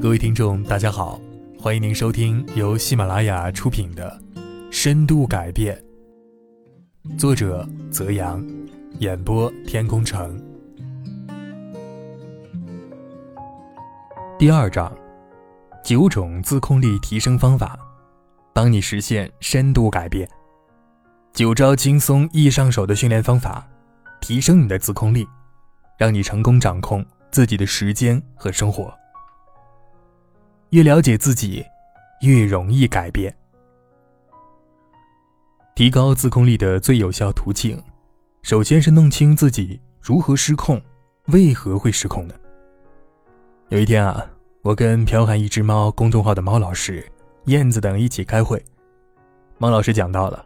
各位听众，大家好，欢迎您收听由喜马拉雅出品的《深度改变》，作者泽阳，演播天空城。第二章，九种自控力提升方法，帮你实现深度改变。九招轻松易上手的训练方法，提升你的自控力，让你成功掌控自己的时间和生活。越了解自己，越容易改变。提高自控力的最有效途径，首先是弄清自己如何失控，为何会失控呢？有一天啊，我跟剽悍一只猫公众号的猫老师、燕子等一起开会，猫老师讲到了，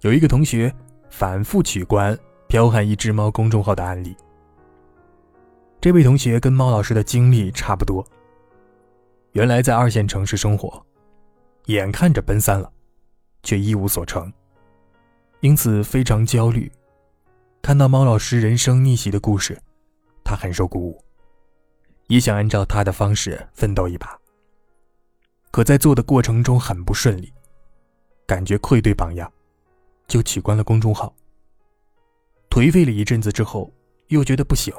有一个同学反复取关剽悍一只猫公众号的案例。这位同学跟猫老师的经历差不多，原来在二线城市生活，眼看着奔三了，却一无所成，因此非常焦虑。看到猫老师人生逆袭的故事，他很受鼓舞。也想按照他的方式奋斗一把，可在做的过程中很不顺利，感觉愧对榜样，就取关了公众号。颓废了一阵子之后，又觉得不行，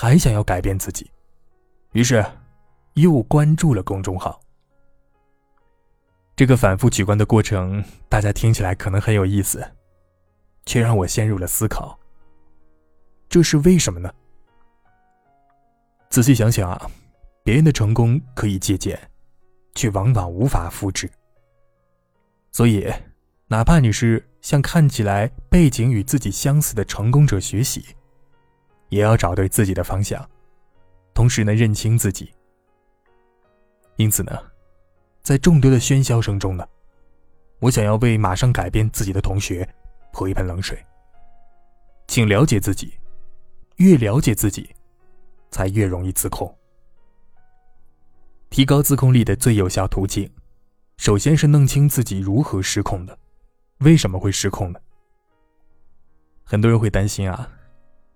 还想要改变自己，于是又关注了公众号。这个反复取关的过程，大家听起来可能很有意思，却让我陷入了思考。这是为什么呢？仔细想想啊，别人的成功可以借鉴，却往往无法复制。所以，哪怕你是向看起来背景与自己相似的成功者学习，也要找对自己的方向，同时呢，认清自己。因此呢，在众多的喧嚣声中呢，我想要为马上改变自己的同学泼一盆冷水。请了解自己，越了解自己。才越容易自控。提高自控力的最有效途径，首先是弄清自己如何失控的，为什么会失控呢？很多人会担心啊，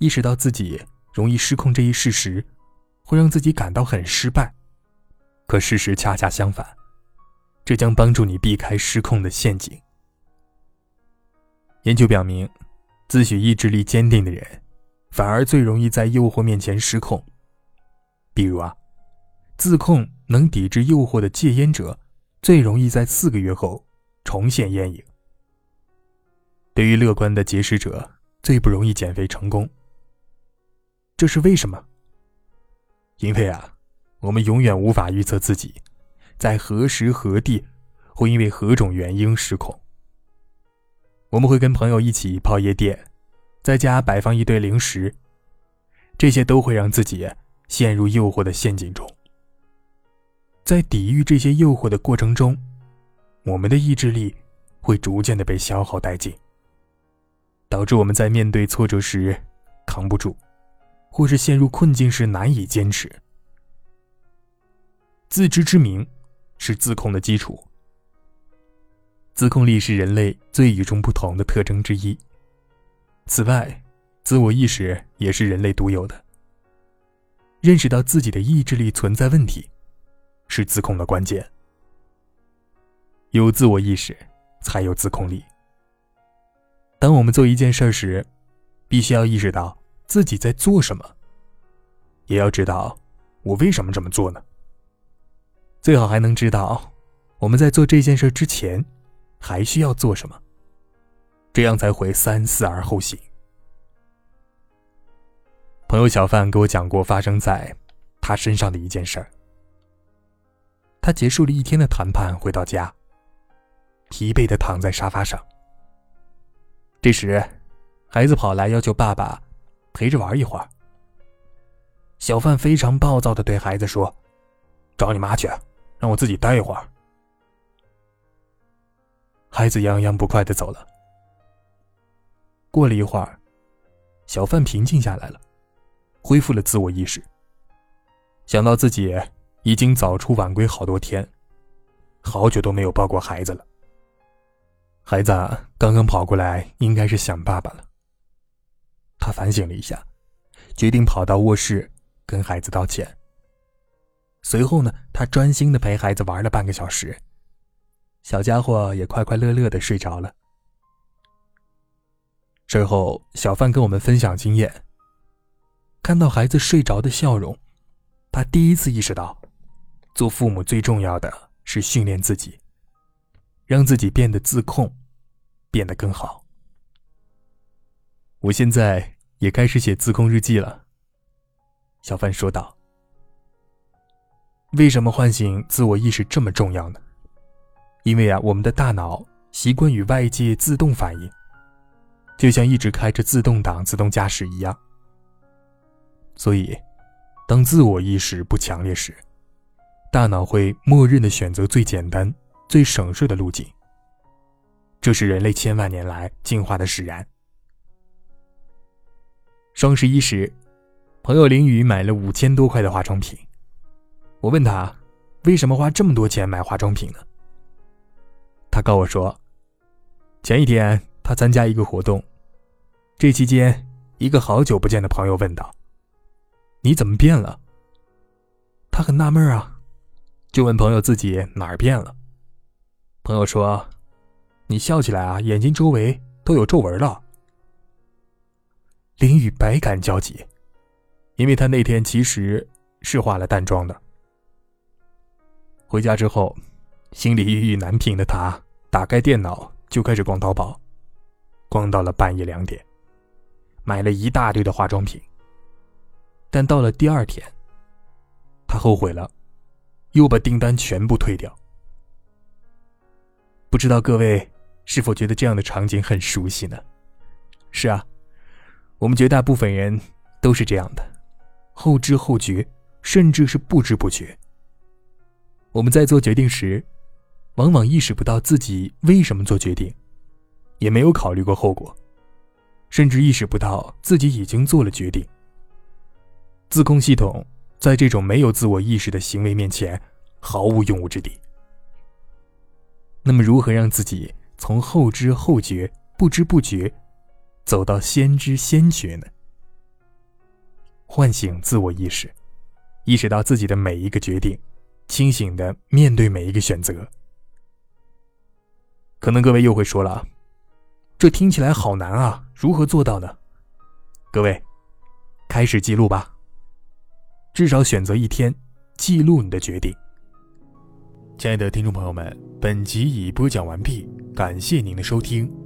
意识到自己容易失控这一事实，会让自己感到很失败。可事实恰恰相反，这将帮助你避开失控的陷阱。研究表明，自诩意志力坚定的人。反而最容易在诱惑面前失控。比如啊，自控能抵制诱惑的戒烟者，最容易在四个月后重现烟瘾。对于乐观的节食者，最不容易减肥成功。这是为什么？因为啊，我们永远无法预测自己在何时何地会因为何种原因失控。我们会跟朋友一起泡夜店。在家摆放一堆零食，这些都会让自己陷入诱惑的陷阱中。在抵御这些诱惑的过程中，我们的意志力会逐渐的被消耗殆尽，导致我们在面对挫折时扛不住，或是陷入困境时难以坚持。自知之明是自控的基础，自控力是人类最与众不同的特征之一。此外，自我意识也是人类独有的。认识到自己的意志力存在问题，是自控的关键。有自我意识，才有自控力。当我们做一件事时，必须要意识到自己在做什么，也要知道我为什么这么做呢？最好还能知道我们在做这件事之前还需要做什么。这样才会三思而后行。朋友小范给我讲过发生在他身上的一件事儿。他结束了一天的谈判，回到家，疲惫的躺在沙发上。这时，孩子跑来要求爸爸陪着玩一会儿。小范非常暴躁的对孩子说：“找你妈去，让我自己待一会儿。”孩子洋洋不快的走了。过了一会儿，小范平静下来了，恢复了自我意识。想到自己已经早出晚归好多天，好久都没有抱过孩子了。孩子刚刚跑过来，应该是想爸爸了。他反省了一下，决定跑到卧室跟孩子道歉，随后呢，他专心的陪孩子玩了半个小时，小家伙也快快乐乐的睡着了。之后，小范跟我们分享经验，看到孩子睡着的笑容，他第一次意识到，做父母最重要的是训练自己，让自己变得自控，变得更好。我现在也开始写自控日记了。小范说道。为什么唤醒自我意识这么重要呢？因为啊，我们的大脑习惯与外界自动反应，就像一直开着自动挡、自动驾驶一样。所以，当自我意识不强烈时，大脑会默认的选择最简单、最省事的路径。这是人类千万年来进化的使然。双十一时，朋友林雨买了五千多块的化妆品。我问他，为什么花这么多钱买化妆品呢？他告我说，前一天他参加一个活动，这期间，一个好久不见的朋友问道：“你怎么变了？”他很纳闷啊，就问朋友自己哪儿变了。朋友说：“你笑起来啊，眼睛周围都有皱纹了。”林雨百感交集，因为他那天其实是化了淡妆的。回家之后，心里郁郁难平的他打开电脑就开始逛淘宝，逛到了半夜两点，买了一大堆的化妆品。但到了第二天，他后悔了，又把订单全部退掉。不知道各位是否觉得这样的场景很熟悉呢？是啊，我们绝大部分人都是这样的，后知后觉，甚至是不知不觉。我们在做决定时，往往意识不到自己为什么做决定，也没有考虑过后果，甚至意识不到自己已经做了决定。自控系统在这种没有自我意识的行为面前毫无用武之地。那么，如何让自己从后知后觉、不知不觉，走到先知先觉呢？唤醒自我意识，意识到自己的每一个决定。清醒的面对每一个选择，可能各位又会说了，这听起来好难啊，如何做到呢？各位，开始记录吧，至少选择一天记录你的决定。亲爱的听众朋友们，本集已播讲完毕，感谢您的收听。